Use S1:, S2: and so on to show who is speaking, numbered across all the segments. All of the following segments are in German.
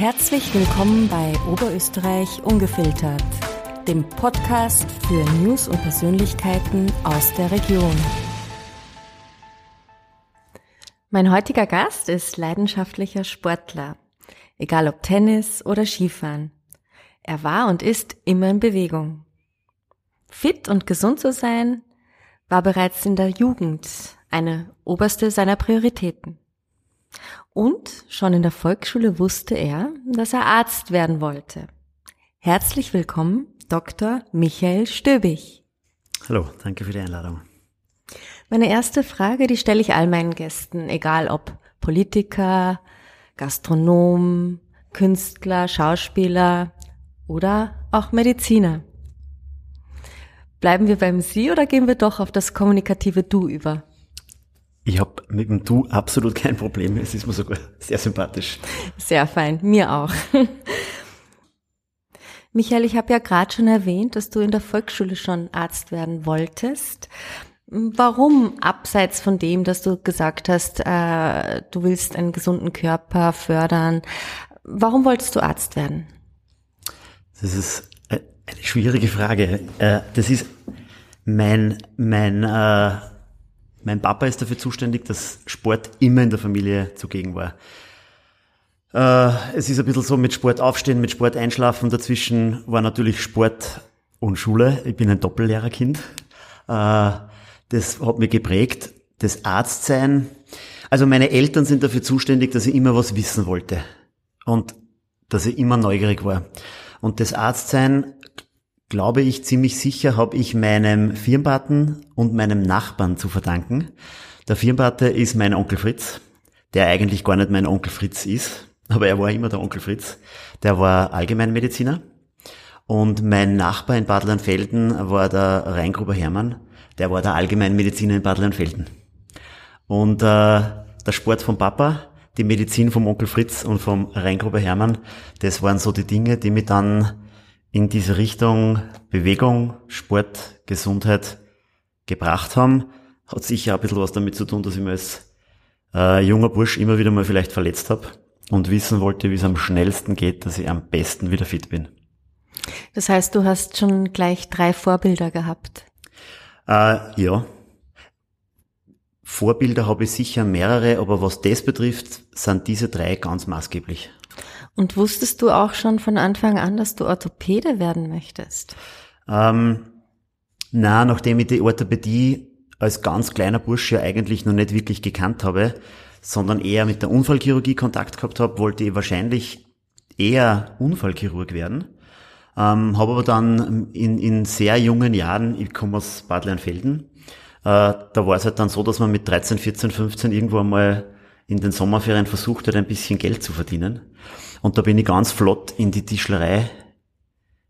S1: Herzlich willkommen bei Oberösterreich Ungefiltert, dem Podcast für News und Persönlichkeiten aus der Region. Mein heutiger Gast ist leidenschaftlicher Sportler, egal ob Tennis oder Skifahren. Er war und ist immer in Bewegung. Fit und gesund zu sein war bereits in der Jugend eine oberste seiner Prioritäten. Und schon in der Volksschule wusste er, dass er Arzt werden wollte. Herzlich willkommen, Dr. Michael Stöbig.
S2: Hallo, danke für die Einladung.
S1: Meine erste Frage, die stelle ich all meinen Gästen, egal ob Politiker, Gastronom, Künstler, Schauspieler oder auch Mediziner. Bleiben wir beim Sie oder gehen wir doch auf das kommunikative Du über?
S2: Ich habe mit dem Du absolut kein Problem. Es ist mir sogar sehr sympathisch.
S1: Sehr fein, mir auch. Michael, ich habe ja gerade schon erwähnt, dass du in der Volksschule schon Arzt werden wolltest. Warum, abseits von dem, dass du gesagt hast, äh, du willst einen gesunden Körper fördern, warum wolltest du Arzt werden?
S2: Das ist äh, eine schwierige Frage. Äh, das ist mein, mein äh, mein Papa ist dafür zuständig, dass Sport immer in der Familie zugegen war. Äh, es ist ein bisschen so mit Sport aufstehen, mit Sport einschlafen. Dazwischen war natürlich Sport und Schule. Ich bin ein Doppellehrerkind. Äh, das hat mich geprägt. Das Arztsein. Also meine Eltern sind dafür zuständig, dass ich immer was wissen wollte. Und dass ich immer neugierig war. Und das Arztsein glaube ich, ziemlich sicher habe ich meinem Firnpaten und meinem Nachbarn zu verdanken. Der Firnpate ist mein Onkel Fritz, der eigentlich gar nicht mein Onkel Fritz ist, aber er war immer der Onkel Fritz. Der war Allgemeinmediziner. Und mein Nachbar in Bad Lanfelden war der Rheingruber Hermann, der war der Allgemeinmediziner in Bad Lanfelden. Und äh, der Sport vom Papa, die Medizin vom Onkel Fritz und vom Rheingruber Hermann, das waren so die Dinge, die mich dann in diese Richtung Bewegung, Sport, Gesundheit gebracht haben, hat sicher ein bisschen was damit zu tun, dass ich mir als äh, junger Bursch immer wieder mal vielleicht verletzt habe und wissen wollte, wie es am schnellsten geht, dass ich am besten wieder fit bin.
S1: Das heißt, du hast schon gleich drei Vorbilder gehabt?
S2: Äh, ja. Vorbilder habe ich sicher mehrere, aber was das betrifft, sind diese drei ganz maßgeblich.
S1: Und wusstest du auch schon von Anfang an, dass du Orthopäde werden möchtest?
S2: Ähm, na, nachdem ich die Orthopädie als ganz kleiner Bursche ja eigentlich noch nicht wirklich gekannt habe, sondern eher mit der Unfallchirurgie Kontakt gehabt habe, wollte ich wahrscheinlich eher Unfallchirurg werden. Ähm, habe aber dann in, in sehr jungen Jahren, ich komme aus Bad Lernfelden, äh, da war es halt dann so, dass man mit 13, 14, 15 irgendwo einmal in den Sommerferien versucht hat, ein bisschen Geld zu verdienen. Und da bin ich ganz flott in die Tischlerei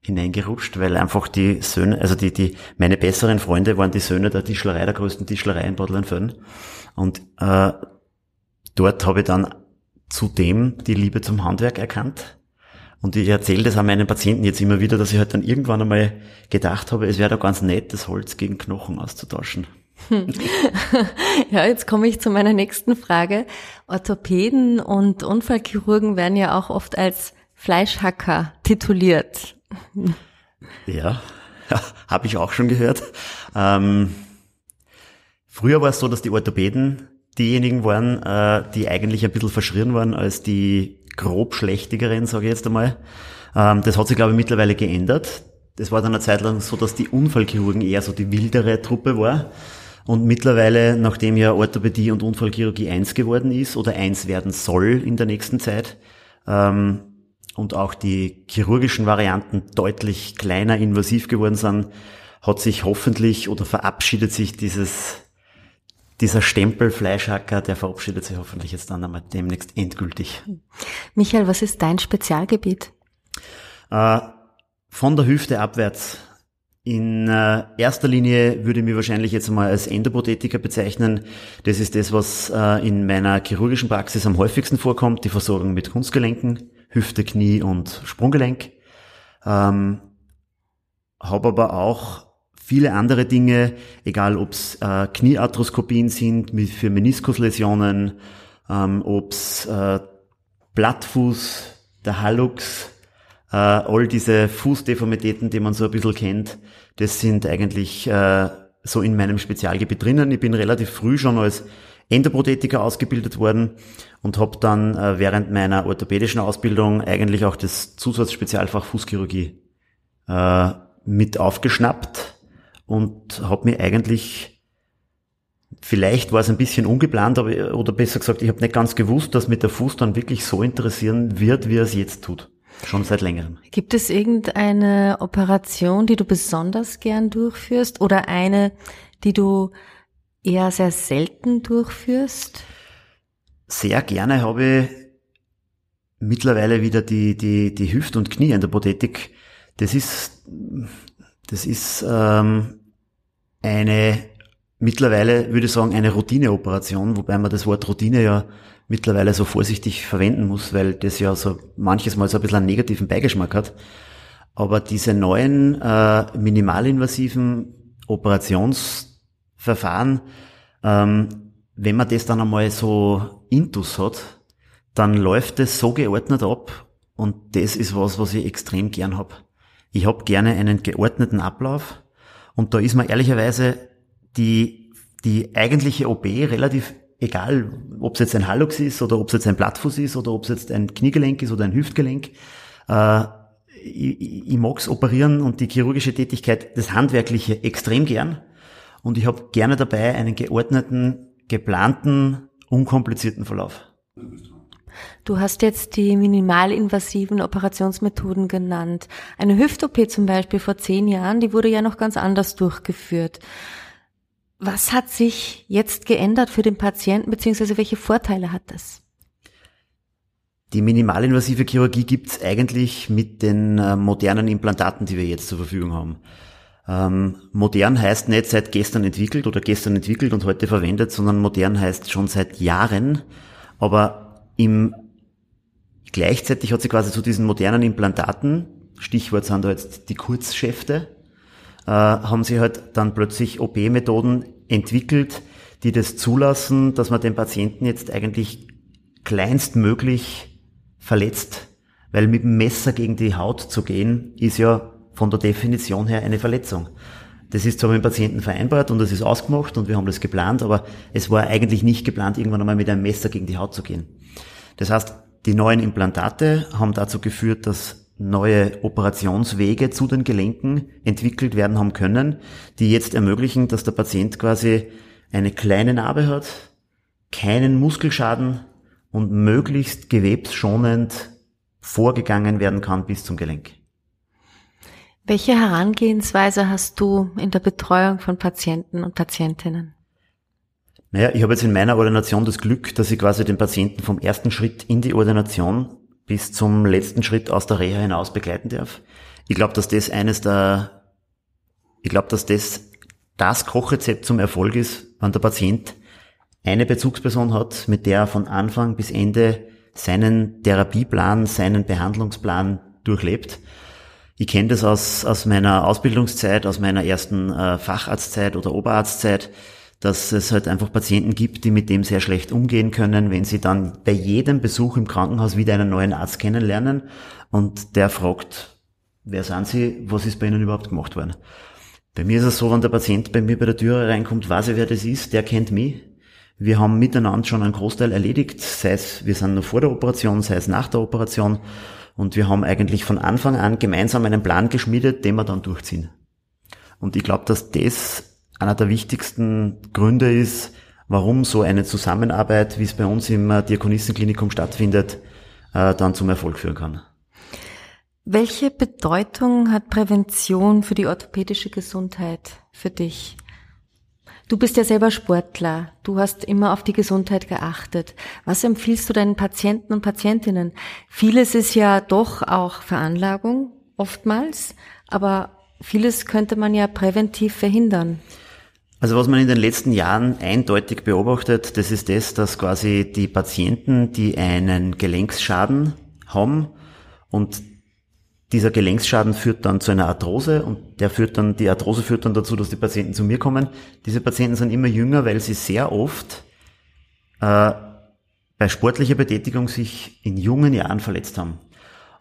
S2: hineingerutscht, weil einfach die Söhne, also die, die, meine besseren Freunde waren die Söhne der Tischlerei, der größten Tischlerei in Bad Lanfön. Und äh, dort habe ich dann zudem die Liebe zum Handwerk erkannt. Und ich erzähle das an meinen Patienten jetzt immer wieder, dass ich halt dann irgendwann einmal gedacht habe, es wäre doch ganz nett, das Holz gegen Knochen auszutauschen.
S1: Ja, jetzt komme ich zu meiner nächsten Frage. Orthopäden und Unfallchirurgen werden ja auch oft als Fleischhacker tituliert.
S2: Ja, ja habe ich auch schon gehört. Ähm, früher war es so, dass die Orthopäden diejenigen waren, äh, die eigentlich ein bisschen verschrien waren als die grob schlechtigeren, sage ich jetzt einmal. Ähm, das hat sich, glaube ich, mittlerweile geändert. Das war dann eine Zeit lang so, dass die Unfallchirurgen eher so die wildere Truppe war. Und mittlerweile, nachdem ja Orthopädie und Unfallchirurgie eins geworden ist oder eins werden soll in der nächsten Zeit, ähm, und auch die chirurgischen Varianten deutlich kleiner invasiv geworden sind, hat sich hoffentlich oder verabschiedet sich dieses, dieser Stempel Fleischhacker, der verabschiedet sich hoffentlich jetzt dann einmal demnächst endgültig.
S1: Michael, was ist dein Spezialgebiet?
S2: Äh, von der Hüfte abwärts in äh, erster Linie würde ich mich wahrscheinlich jetzt mal als Endoprothetiker bezeichnen. Das ist das, was äh, in meiner chirurgischen Praxis am häufigsten vorkommt, die Versorgung mit Kunstgelenken, Hüfte, Knie und Sprunggelenk. Ähm, Habe aber auch viele andere Dinge, egal ob es äh, Kniearthroskopien sind mit, für Meniskusläsionen, ähm, ob es äh, Blattfuß der Hallux, äh, all diese Fußdeformitäten, die man so ein bisschen kennt, das sind eigentlich äh, so in meinem Spezialgebiet drinnen. Ich bin relativ früh schon als Endoprothetiker ausgebildet worden und habe dann äh, während meiner orthopädischen Ausbildung eigentlich auch das Zusatzspezialfach Fußchirurgie äh, mit aufgeschnappt und habe mir eigentlich vielleicht war es ein bisschen ungeplant, aber oder besser gesagt, ich habe nicht ganz gewusst, dass mit der Fuß dann wirklich so interessieren wird, wie er es jetzt tut. Schon seit längerem.
S1: Gibt es irgendeine Operation, die du besonders gern durchführst oder eine, die du eher sehr selten durchführst?
S2: Sehr gerne habe ich mittlerweile wieder die, die, die Hüft- und Knie in der Prothetik. Das ist, das ist ähm, eine, mittlerweile würde ich sagen, eine Routineoperation, wobei man das Wort Routine ja mittlerweile so vorsichtig verwenden muss, weil das ja so manches Mal so ein bisschen einen negativen Beigeschmack hat. Aber diese neuen äh, minimalinvasiven Operationsverfahren, ähm, wenn man das dann einmal so intus hat, dann läuft es so geordnet ab und das ist was, was ich extrem gern hab. Ich hab gerne einen geordneten Ablauf und da ist mir ehrlicherweise die, die eigentliche OP relativ egal ob es jetzt ein Hallux ist oder ob es jetzt ein Plattfuß ist oder ob es jetzt ein Kniegelenk ist oder ein Hüftgelenk. Äh, ich, ich mag's operieren und die chirurgische Tätigkeit, das Handwerkliche extrem gern. Und ich habe gerne dabei einen geordneten, geplanten, unkomplizierten Verlauf.
S1: Du hast jetzt die minimalinvasiven Operationsmethoden genannt. Eine Hüft-OP zum Beispiel vor zehn Jahren, die wurde ja noch ganz anders durchgeführt. Was hat sich jetzt geändert für den Patienten, beziehungsweise welche Vorteile hat das?
S2: Die minimalinvasive Chirurgie gibt's eigentlich mit den äh, modernen Implantaten, die wir jetzt zur Verfügung haben. Ähm, modern heißt nicht seit gestern entwickelt oder gestern entwickelt und heute verwendet, sondern modern heißt schon seit Jahren. Aber im gleichzeitig hat sie quasi zu diesen modernen Implantaten, Stichwort sind da jetzt die Kurzschäfte, äh, haben sie halt dann plötzlich OP-Methoden entwickelt, die das zulassen, dass man den Patienten jetzt eigentlich kleinstmöglich verletzt. Weil mit dem Messer gegen die Haut zu gehen, ist ja von der Definition her eine Verletzung. Das ist zwar mit dem Patienten vereinbart und das ist ausgemacht und wir haben das geplant, aber es war eigentlich nicht geplant, irgendwann einmal mit einem Messer gegen die Haut zu gehen. Das heißt, die neuen Implantate haben dazu geführt, dass neue Operationswege zu den Gelenken entwickelt werden haben können, die jetzt ermöglichen, dass der Patient quasi eine kleine Narbe hat, keinen Muskelschaden und möglichst gewebsschonend vorgegangen werden kann bis zum Gelenk.
S1: Welche Herangehensweise hast du in der Betreuung von Patienten und Patientinnen?
S2: Naja, ich habe jetzt in meiner Ordination das Glück, dass ich quasi den Patienten vom ersten Schritt in die Ordination bis zum letzten Schritt aus der Reha hinaus begleiten darf. Ich glaube, dass das eines der, ich glaube, dass das das Kochrezept zum Erfolg ist, wenn der Patient eine Bezugsperson hat, mit der er von Anfang bis Ende seinen Therapieplan, seinen Behandlungsplan durchlebt. Ich kenne das aus, aus meiner Ausbildungszeit, aus meiner ersten äh, Facharztzeit oder Oberarztzeit dass es halt einfach Patienten gibt, die mit dem sehr schlecht umgehen können, wenn sie dann bei jedem Besuch im Krankenhaus wieder einen neuen Arzt kennenlernen und der fragt, wer sind Sie, was ist bei Ihnen überhaupt gemacht worden? Bei mir ist es so, wenn der Patient bei mir bei der Tür reinkommt, weiß er, wer das ist, der kennt mich. Wir haben miteinander schon einen Großteil erledigt, sei es, wir sind noch vor der Operation, sei es nach der Operation. Und wir haben eigentlich von Anfang an gemeinsam einen Plan geschmiedet, den wir dann durchziehen. Und ich glaube, dass das einer der wichtigsten Gründe ist, warum so eine Zusammenarbeit, wie es bei uns im Diakonissenklinikum stattfindet, äh, dann zum Erfolg führen kann.
S1: Welche Bedeutung hat Prävention für die orthopädische Gesundheit für dich? Du bist ja selber Sportler. Du hast immer auf die Gesundheit geachtet. Was empfiehlst du deinen Patienten und Patientinnen? Vieles ist ja doch auch Veranlagung, oftmals, aber vieles könnte man ja präventiv verhindern.
S2: Also was man in den letzten Jahren eindeutig beobachtet, das ist das, dass quasi die Patienten, die einen Gelenksschaden haben und dieser Gelenksschaden führt dann zu einer Arthrose und der führt dann, die Arthrose führt dann dazu, dass die Patienten zu mir kommen. Diese Patienten sind immer jünger, weil sie sehr oft äh, bei sportlicher Betätigung sich in jungen Jahren verletzt haben.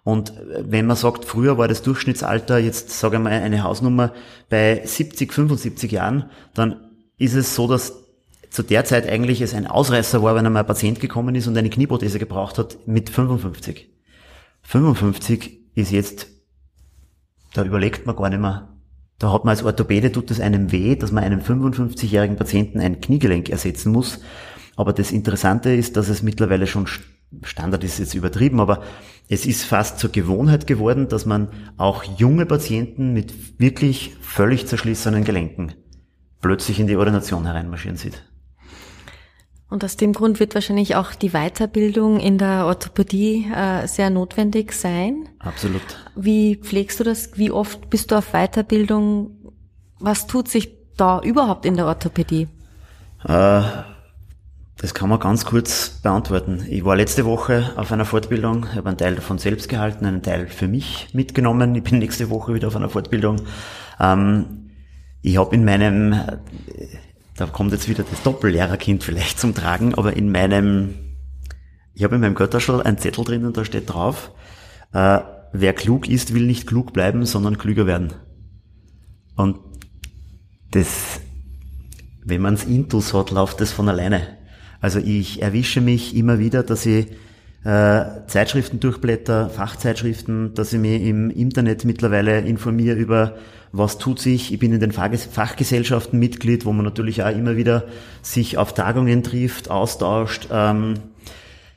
S2: Und wenn man sagt, früher war das Durchschnittsalter, jetzt sage ich mal eine Hausnummer bei 70, 75 Jahren, dann ist es so, dass zu der Zeit eigentlich es ein Ausreißer war, wenn einmal ein Patient gekommen ist und eine Knieprothese gebraucht hat mit 55. 55 ist jetzt, da überlegt man gar nicht mehr. Da hat man als Orthopäde, tut es einem weh, dass man einem 55-jährigen Patienten ein Kniegelenk ersetzen muss. Aber das Interessante ist, dass es mittlerweile schon Standard ist jetzt übertrieben, aber es ist fast zur Gewohnheit geworden, dass man auch junge Patienten mit wirklich völlig zerschlissenen Gelenken plötzlich in die Ordination hereinmarschieren sieht.
S1: Und aus dem Grund wird wahrscheinlich auch die Weiterbildung in der Orthopädie äh, sehr notwendig sein.
S2: Absolut.
S1: Wie pflegst du das? Wie oft bist du auf Weiterbildung? Was tut sich da überhaupt in der Orthopädie?
S2: Äh, das kann man ganz kurz beantworten. Ich war letzte Woche auf einer Fortbildung, habe einen Teil davon selbst gehalten, einen Teil für mich mitgenommen. Ich bin nächste Woche wieder auf einer Fortbildung. Ähm, ich habe in meinem, da kommt jetzt wieder das Doppellehrerkind vielleicht zum Tragen, aber in meinem, ich habe in meinem Götterschall einen Zettel drin und da steht drauf, äh, wer klug ist, will nicht klug bleiben, sondern klüger werden. Und das, wenn man es Intus hat, läuft das von alleine. Also ich erwische mich immer wieder, dass ich äh, Zeitschriften durchblätter, Fachzeitschriften, dass ich mich im Internet mittlerweile informiere über was tut sich. Ich bin in den Fachgesellschaften Mitglied, wo man natürlich auch immer wieder sich auf Tagungen trifft, austauscht. Ähm,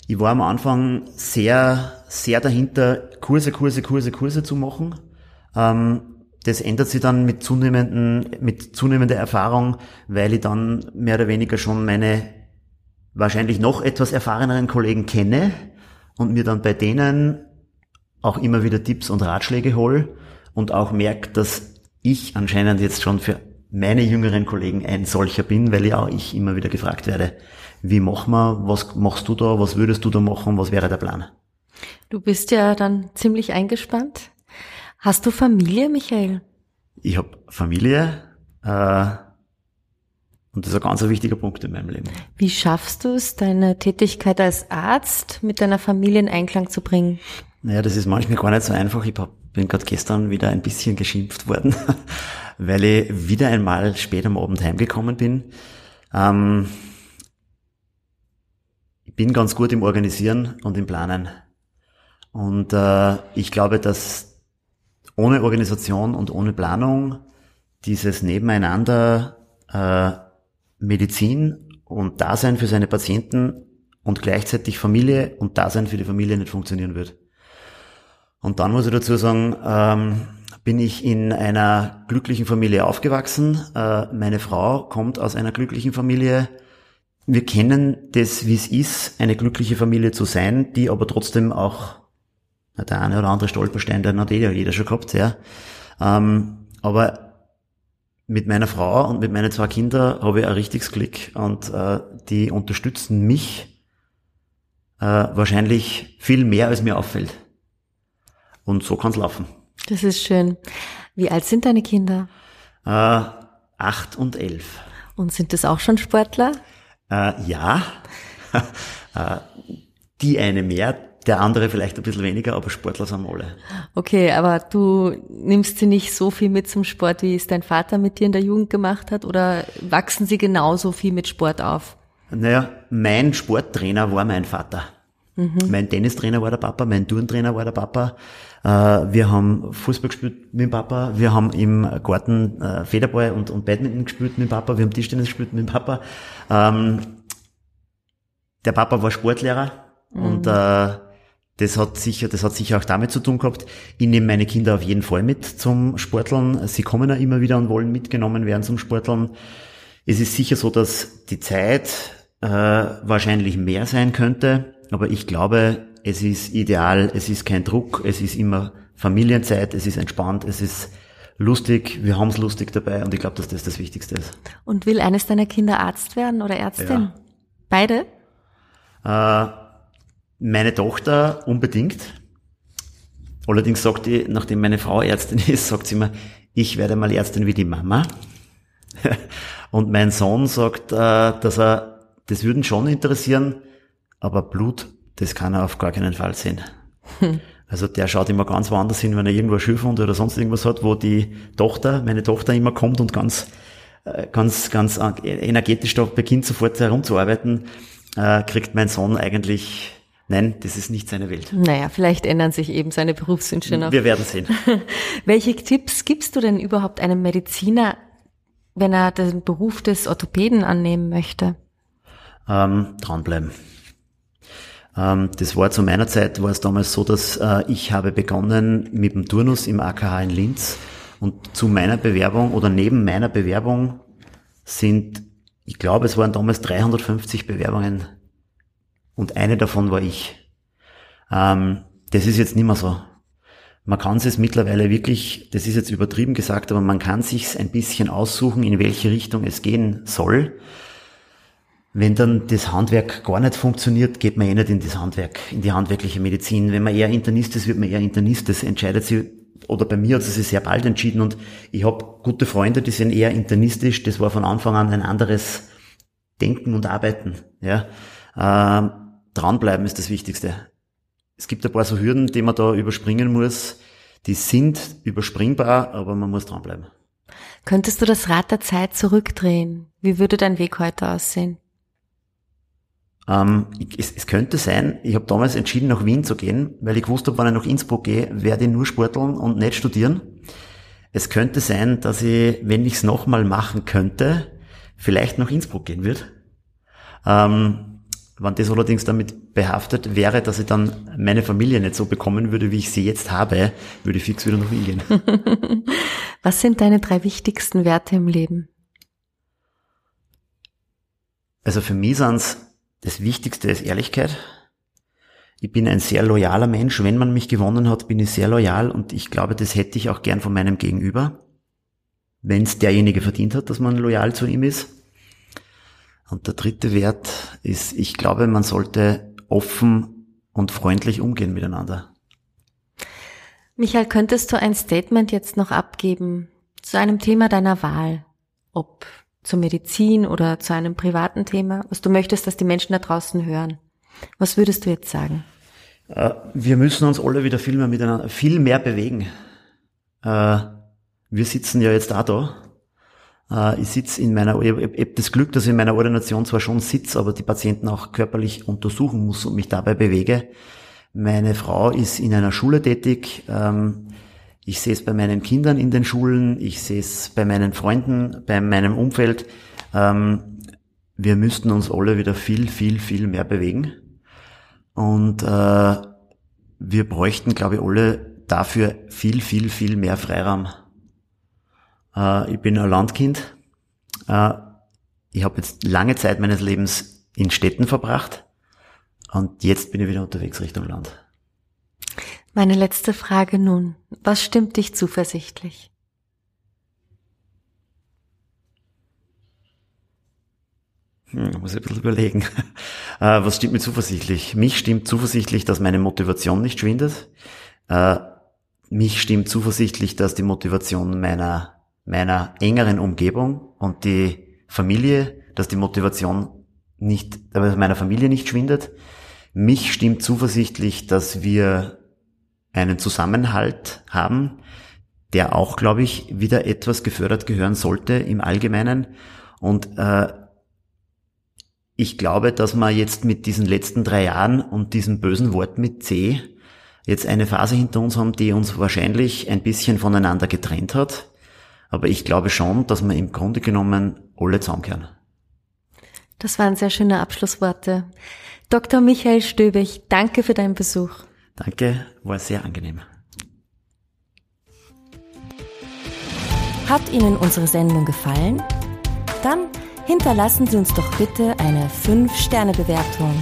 S2: ich war am Anfang sehr, sehr dahinter, Kurse, Kurse, Kurse, Kurse zu machen. Ähm, das ändert sich dann mit zunehmenden, mit zunehmender Erfahrung, weil ich dann mehr oder weniger schon meine wahrscheinlich noch etwas erfahreneren Kollegen kenne und mir dann bei denen auch immer wieder Tipps und Ratschläge hole und auch merke, dass ich anscheinend jetzt schon für meine jüngeren Kollegen ein solcher bin, weil ja auch ich immer wieder gefragt werde, wie machen wir, was machst du da, was würdest du da machen, was wäre der Plan?
S1: Du bist ja dann ziemlich eingespannt. Hast du Familie, Michael?
S2: Ich habe Familie, äh, und das ist ein ganz wichtiger Punkt in meinem Leben.
S1: Wie schaffst du es, deine Tätigkeit als Arzt mit deiner Familie in Einklang zu bringen?
S2: Naja, das ist manchmal gar nicht so einfach. Ich bin gerade gestern wieder ein bisschen geschimpft worden, weil ich wieder einmal spät am Abend heimgekommen bin. Ähm, ich bin ganz gut im Organisieren und im Planen. Und äh, ich glaube, dass ohne Organisation und ohne Planung dieses Nebeneinander äh, Medizin und Dasein für seine Patienten und gleichzeitig Familie und Dasein für die Familie nicht funktionieren wird. Und dann muss ich dazu sagen, ähm, bin ich in einer glücklichen Familie aufgewachsen. Äh, meine Frau kommt aus einer glücklichen Familie. Wir kennen das, wie es ist, eine glückliche Familie zu sein, die aber trotzdem auch der eine oder andere Stolperstein, den hat jeder, jeder schon gehabt, ja. Ähm, aber mit meiner Frau und mit meinen zwei Kindern habe ich ein richtiges Glück und äh, die unterstützen mich äh, wahrscheinlich viel mehr, als mir auffällt. Und so kann's laufen.
S1: Das ist schön. Wie alt sind deine Kinder?
S2: Äh, acht und elf.
S1: Und sind das auch schon Sportler?
S2: Äh, ja. äh, die eine mehr, der andere vielleicht ein bisschen weniger, aber Sportler sind alle.
S1: Okay, aber du nimmst sie nicht so viel mit zum Sport, wie es dein Vater mit dir in der Jugend gemacht hat, oder wachsen sie genauso viel mit Sport auf?
S2: Naja, mein Sporttrainer war mein Vater. Mhm. Mein Tennistrainer war der Papa, mein Turntrainer war der Papa. Äh, wir haben Fußball gespielt mit dem Papa, wir haben im Garten äh, Federball und, und Badminton gespielt mit dem Papa, wir haben Tischtennis gespielt mit dem Papa. Ähm, der Papa war Sportlehrer mhm. und äh, das hat sicher, das hat sicher auch damit zu tun gehabt. Ich nehme meine Kinder auf jeden Fall mit zum Sporteln. Sie kommen ja immer wieder und wollen mitgenommen werden zum Sporteln. Es ist sicher so, dass die Zeit äh, wahrscheinlich mehr sein könnte, aber ich glaube, es ist ideal, es ist kein Druck, es ist immer Familienzeit, es ist entspannt, es ist lustig, wir haben es lustig dabei und ich glaube, dass das das Wichtigste ist.
S1: Und will eines deiner Kinder Arzt werden oder Ärztin? Ja. Beide?
S2: Äh, meine Tochter unbedingt. Allerdings sagt die, nachdem meine Frau Ärztin ist, sagt sie immer, ich werde mal Ärztin wie die Mama. Und mein Sohn sagt, äh, dass er, das würden schon interessieren, aber Blut, das kann er auf gar keinen Fall sehen. Also der schaut immer ganz woanders hin, wenn er irgendwo Schürfhund oder sonst irgendwas hat, wo die Tochter, meine Tochter immer kommt und ganz, äh, ganz, ganz energetisch da beginnt sofort herumzuarbeiten, äh, kriegt mein Sohn eigentlich, nein, das ist nicht seine Welt.
S1: Naja, vielleicht ändern sich eben seine Berufswünsche noch.
S2: Wir werden sehen.
S1: Welche Tipps gibst du denn überhaupt einem Mediziner, wenn er den Beruf des Orthopäden annehmen möchte?
S2: Ähm, dranbleiben. Ähm, das war zu meiner Zeit, war es damals so, dass äh, ich habe begonnen mit dem Turnus im AKH in Linz und zu meiner Bewerbung oder neben meiner Bewerbung sind, ich glaube, es waren damals 350 Bewerbungen und eine davon war ich. Ähm, das ist jetzt nicht mehr so. Man kann es mittlerweile wirklich, das ist jetzt übertrieben gesagt, aber man kann sich ein bisschen aussuchen, in welche Richtung es gehen soll. Wenn dann das Handwerk gar nicht funktioniert, geht man eh nicht in das Handwerk, in die handwerkliche Medizin. Wenn man eher Internist ist, wird man eher Internist. Das entscheidet sich, oder bei mir hat es sich sehr bald entschieden und ich habe gute Freunde, die sind eher internistisch. Das war von Anfang an ein anderes Denken und Arbeiten. Ja. Ähm, dranbleiben ist das Wichtigste. Es gibt ein paar so Hürden, die man da überspringen muss. Die sind überspringbar, aber man muss dranbleiben.
S1: Könntest du das Rad der Zeit zurückdrehen? Wie würde dein Weg heute aussehen?
S2: Ähm, es, es, könnte sein, ich habe damals entschieden, nach Wien zu gehen, weil ich gewusst habe, wenn ich nach Innsbruck gehe, werde ich nur sporteln und nicht studieren. Es könnte sein, dass ich, wenn ich es nochmal machen könnte, vielleicht nach Innsbruck gehen würde. Ähm, wenn das allerdings damit behaftet wäre, dass ich dann meine Familie nicht so bekommen würde, wie ich sie jetzt habe, würde ich fix wieder nach Wien gehen.
S1: Was sind deine drei wichtigsten Werte im Leben?
S2: Also für mich sind das Wichtigste ist Ehrlichkeit. Ich bin ein sehr loyaler Mensch. Wenn man mich gewonnen hat, bin ich sehr loyal und ich glaube, das hätte ich auch gern von meinem Gegenüber. Wenn es derjenige verdient hat, dass man loyal zu ihm ist. Und der dritte Wert ist, ich glaube, man sollte offen und freundlich umgehen miteinander.
S1: Michael, könntest du ein Statement jetzt noch abgeben zu einem Thema deiner Wahl? Ob zur Medizin oder zu einem privaten Thema, was du möchtest, dass die Menschen da draußen hören. Was würdest du jetzt sagen?
S2: Äh, wir müssen uns alle wieder viel mehr miteinander, viel mehr bewegen. Äh, wir sitzen ja jetzt da da. Äh, ich sitze in meiner, ich habe das Glück, dass ich in meiner Ordination zwar schon sitze, aber die Patienten auch körperlich untersuchen muss und mich dabei bewege. Meine Frau ist in einer Schule tätig. Ähm, ich sehe es bei meinen Kindern in den Schulen, ich sehe es bei meinen Freunden, bei meinem Umfeld. Ähm, wir müssten uns alle wieder viel, viel, viel mehr bewegen. Und äh, wir bräuchten, glaube ich, alle dafür viel, viel, viel mehr Freiraum. Äh, ich bin ein Landkind. Äh, ich habe jetzt lange Zeit meines Lebens in Städten verbracht. Und jetzt bin ich wieder unterwegs Richtung Land.
S1: Meine letzte Frage nun. Was stimmt dich zuversichtlich?
S2: Hm, muss ich ein bisschen überlegen. Äh, was stimmt mir zuversichtlich? Mich stimmt zuversichtlich, dass meine Motivation nicht schwindet. Äh, mich stimmt zuversichtlich, dass die Motivation meiner, meiner engeren Umgebung und die Familie, dass die Motivation nicht, meiner Familie nicht schwindet. Mich stimmt zuversichtlich, dass wir einen Zusammenhalt haben, der auch, glaube ich, wieder etwas gefördert gehören sollte im Allgemeinen. Und äh, ich glaube, dass wir jetzt mit diesen letzten drei Jahren und diesem bösen Wort mit C jetzt eine Phase hinter uns haben, die uns wahrscheinlich ein bisschen voneinander getrennt hat. Aber ich glaube schon, dass wir im Grunde genommen alle zusammenkehren.
S1: Das waren sehr schöne Abschlussworte. Dr. Michael Stöbig, danke für deinen Besuch.
S2: Danke, war sehr angenehm.
S1: Hat Ihnen unsere Sendung gefallen? Dann hinterlassen Sie uns doch bitte eine 5-Sterne-Bewertung